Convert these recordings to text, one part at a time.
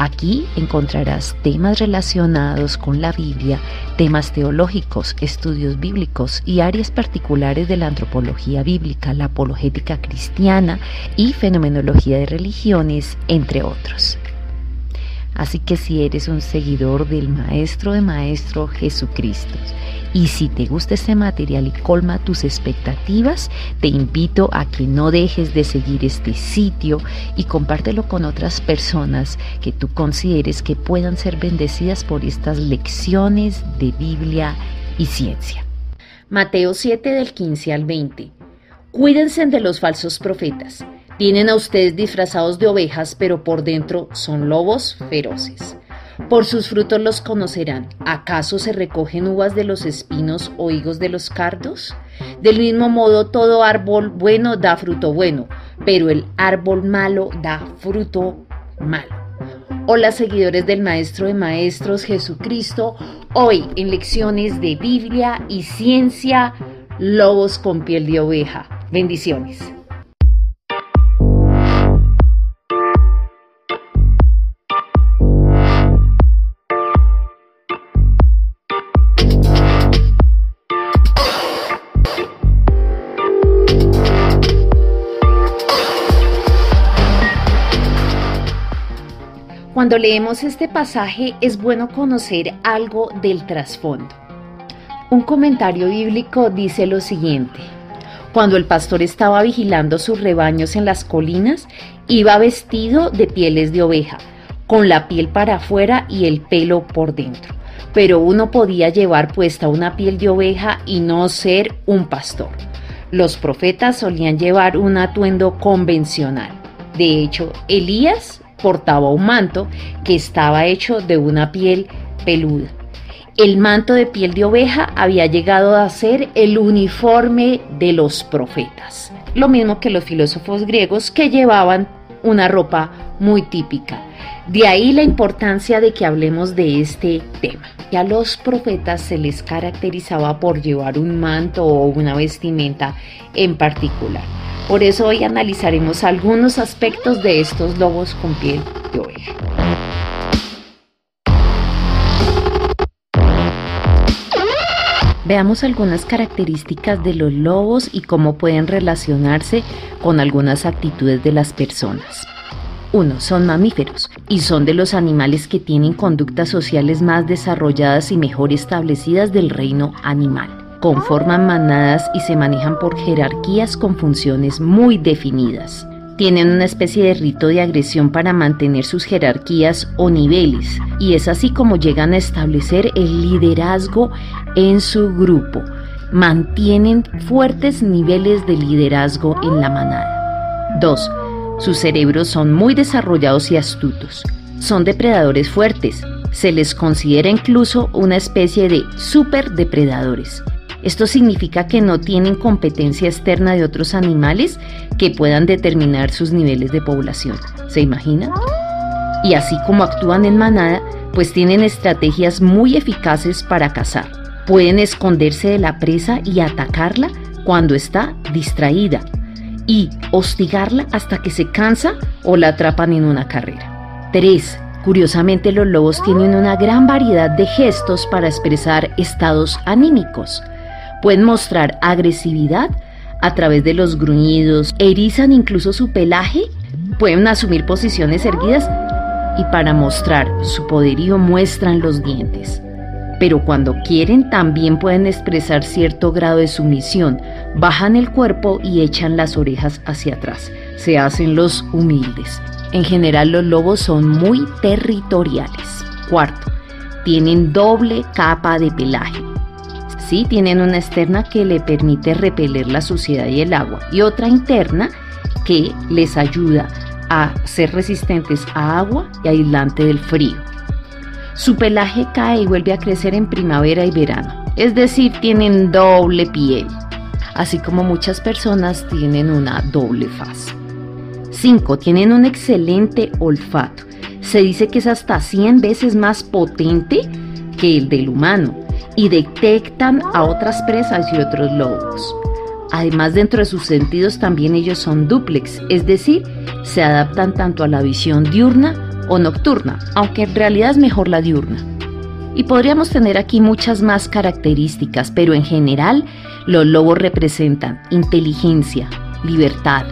Aquí encontrarás temas relacionados con la Biblia, temas teológicos, estudios bíblicos y áreas particulares de la antropología bíblica, la apologética cristiana y fenomenología de religiones, entre otros. Así que si eres un seguidor del Maestro de Maestro Jesucristo y si te gusta este material y colma tus expectativas, te invito a que no dejes de seguir este sitio y compártelo con otras personas que tú consideres que puedan ser bendecidas por estas lecciones de Biblia y ciencia. Mateo 7 del 15 al 20. Cuídense de los falsos profetas. Vienen a ustedes disfrazados de ovejas, pero por dentro son lobos feroces. Por sus frutos los conocerán. ¿Acaso se recogen uvas de los espinos o higos de los cardos? Del mismo modo, todo árbol bueno da fruto bueno, pero el árbol malo da fruto malo. Hola seguidores del Maestro de Maestros Jesucristo, hoy en lecciones de Biblia y ciencia, lobos con piel de oveja. Bendiciones. Cuando leemos este pasaje es bueno conocer algo del trasfondo. Un comentario bíblico dice lo siguiente. Cuando el pastor estaba vigilando sus rebaños en las colinas, iba vestido de pieles de oveja, con la piel para afuera y el pelo por dentro. Pero uno podía llevar puesta una piel de oveja y no ser un pastor. Los profetas solían llevar un atuendo convencional. De hecho, Elías portaba un manto que estaba hecho de una piel peluda. El manto de piel de oveja había llegado a ser el uniforme de los profetas, lo mismo que los filósofos griegos que llevaban una ropa muy típica. De ahí la importancia de que hablemos de este tema. a los profetas se les caracterizaba por llevar un manto o una vestimenta en particular. Por eso hoy analizaremos algunos aspectos de estos lobos con piel de oveja. Veamos algunas características de los lobos y cómo pueden relacionarse con algunas actitudes de las personas. 1. Son mamíferos y son de los animales que tienen conductas sociales más desarrolladas y mejor establecidas del reino animal conforman manadas y se manejan por jerarquías con funciones muy definidas. Tienen una especie de rito de agresión para mantener sus jerarquías o niveles y es así como llegan a establecer el liderazgo en su grupo. Mantienen fuertes niveles de liderazgo en la manada. 2. Sus cerebros son muy desarrollados y astutos. Son depredadores fuertes. Se les considera incluso una especie de superdepredadores. Esto significa que no tienen competencia externa de otros animales que puedan determinar sus niveles de población. ¿Se imagina? Y así como actúan en manada, pues tienen estrategias muy eficaces para cazar. Pueden esconderse de la presa y atacarla cuando está distraída y hostigarla hasta que se cansa o la atrapan en una carrera. 3. Curiosamente los lobos tienen una gran variedad de gestos para expresar estados anímicos. Pueden mostrar agresividad a través de los gruñidos, erizan incluso su pelaje, pueden asumir posiciones erguidas y para mostrar su poderío muestran los dientes. Pero cuando quieren también pueden expresar cierto grado de sumisión, bajan el cuerpo y echan las orejas hacia atrás, se hacen los humildes. En general los lobos son muy territoriales. Cuarto, tienen doble capa de pelaje Tienen una externa que le permite repeler la suciedad y el agua y otra interna que les ayuda a ser resistentes a agua y aislante del frío. Su pelaje cae y vuelve a crecer en primavera y verano, es decir, tienen doble piel, así como muchas personas tienen una doble faz. 5. Tienen un excelente olfato. Se dice que es hasta 100 veces más potente que el del humano y detectan a otras presas y otros lobos. Además, dentro de sus sentidos también ellos son duplex, es decir, se adaptan tanto a la visión diurna o nocturna, aunque en realidad es mejor la diurna. Y podríamos tener aquí muchas más características, pero en general los lobos representan inteligencia, libertad,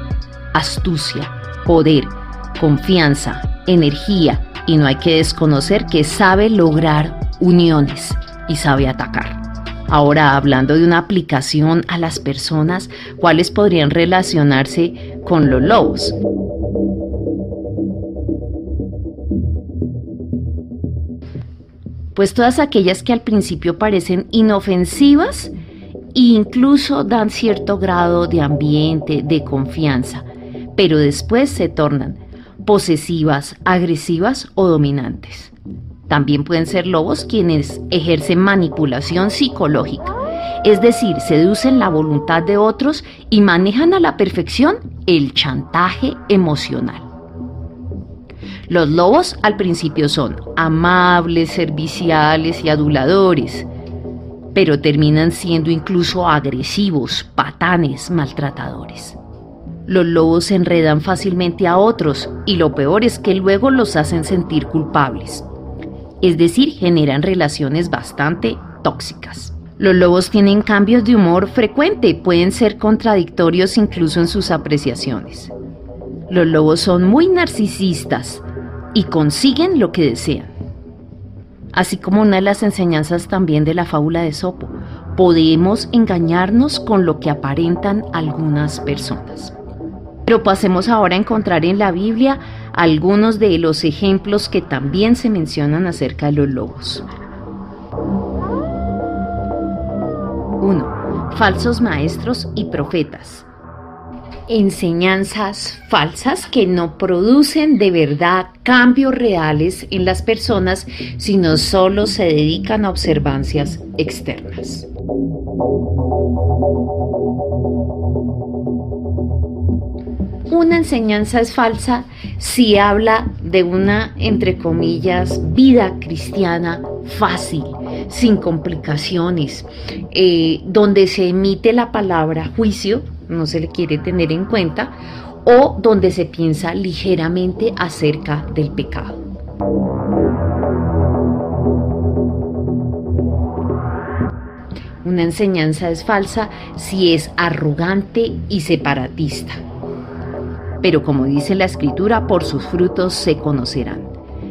astucia, poder, confianza, energía y no hay que desconocer que sabe lograr uniones y sabe atacar. Ahora, hablando de una aplicación a las personas, ¿cuáles podrían relacionarse con los lobos? Pues todas aquellas que al principio parecen inofensivas e incluso dan cierto grado de ambiente, de confianza, pero después se tornan posesivas, agresivas o dominantes. También pueden ser lobos quienes ejercen manipulación psicológica, es decir, seducen la voluntad de otros y manejan a la perfección el chantaje emocional. Los lobos al principio son amables, serviciales y aduladores, pero terminan siendo incluso agresivos, patanes, maltratadores. Los lobos enredan fácilmente a otros y lo peor es que luego los hacen sentir culpables es decir, generan relaciones bastante tóxicas. Los lobos tienen cambios de humor frecuente, pueden ser contradictorios incluso en sus apreciaciones. Los lobos son muy narcisistas y consiguen lo que desean. Así como una de las enseñanzas también de la fábula de Sopo, podemos engañarnos con lo que aparentan algunas personas. Pero pasemos ahora a encontrar en la Biblia algunos de los ejemplos que también se mencionan acerca de los lobos. 1. Falsos maestros y profetas. Enseñanzas falsas que no producen de verdad cambios reales en las personas, sino solo se dedican a observancias externas. Una enseñanza es falsa si habla de una, entre comillas, vida cristiana fácil, sin complicaciones, eh, donde se emite la palabra juicio, no se le quiere tener en cuenta, o donde se piensa ligeramente acerca del pecado. Una enseñanza es falsa si es arrogante y separatista pero como dice la escritura, por sus frutos se conocerán.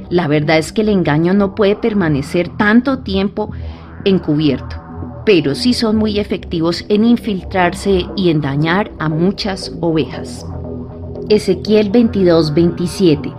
La verdad es que el engaño no puede permanecer tanto tiempo encubierto, pero sí son muy efectivos en infiltrarse y en dañar a muchas ovejas. Ezequiel 22:27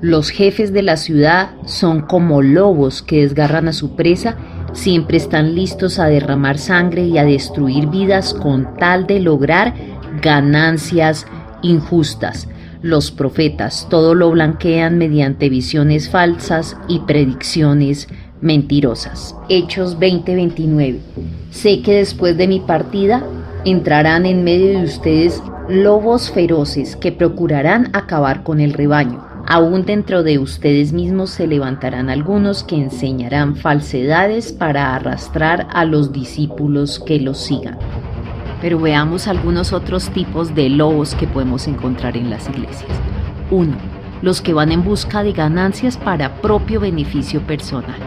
Los jefes de la ciudad son como lobos que desgarran a su presa, siempre están listos a derramar sangre y a destruir vidas con tal de lograr ganancias injustas. Los profetas todo lo blanquean mediante visiones falsas y predicciones mentirosas. Hechos 20:29. Sé que después de mi partida entrarán en medio de ustedes lobos feroces que procurarán acabar con el rebaño. Aún dentro de ustedes mismos se levantarán algunos que enseñarán falsedades para arrastrar a los discípulos que los sigan pero veamos algunos otros tipos de lobos que podemos encontrar en las iglesias. 1. Los que van en busca de ganancias para propio beneficio personal.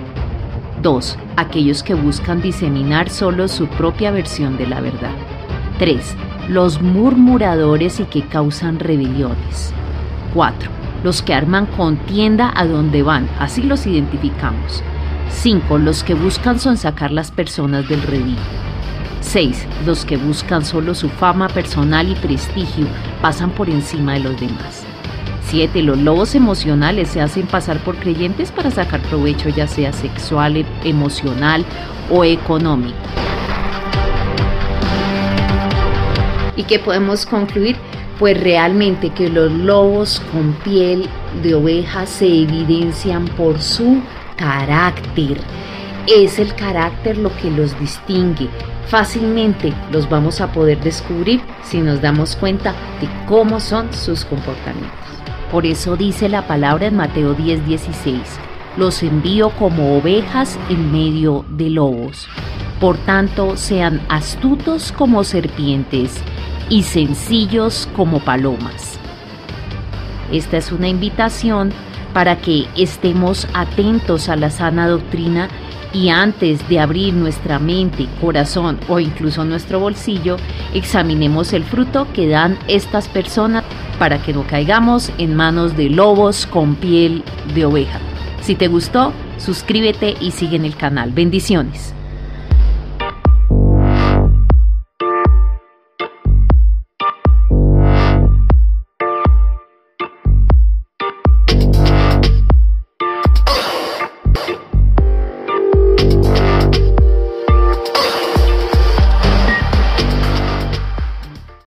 2. Aquellos que buscan diseminar solo su propia versión de la verdad. 3. Los murmuradores y que causan rebeliones. 4. Los que arman contienda a donde van, así los identificamos. 5. Los que buscan sonsacar las personas del redil. 6. Los que buscan solo su fama personal y prestigio pasan por encima de los demás. 7. Los lobos emocionales se hacen pasar por creyentes para sacar provecho ya sea sexual, emocional o económico. ¿Y qué podemos concluir? Pues realmente que los lobos con piel de oveja se evidencian por su carácter. Es el carácter lo que los distingue Fácilmente los vamos a poder descubrir si nos damos cuenta de cómo son sus comportamientos. Por eso dice la palabra en Mateo 10:16, los envío como ovejas en medio de lobos. Por tanto, sean astutos como serpientes y sencillos como palomas. Esta es una invitación para que estemos atentos a la sana doctrina y antes de abrir nuestra mente, corazón o incluso nuestro bolsillo, examinemos el fruto que dan estas personas para que no caigamos en manos de lobos con piel de oveja. Si te gustó, suscríbete y sigue en el canal. Bendiciones.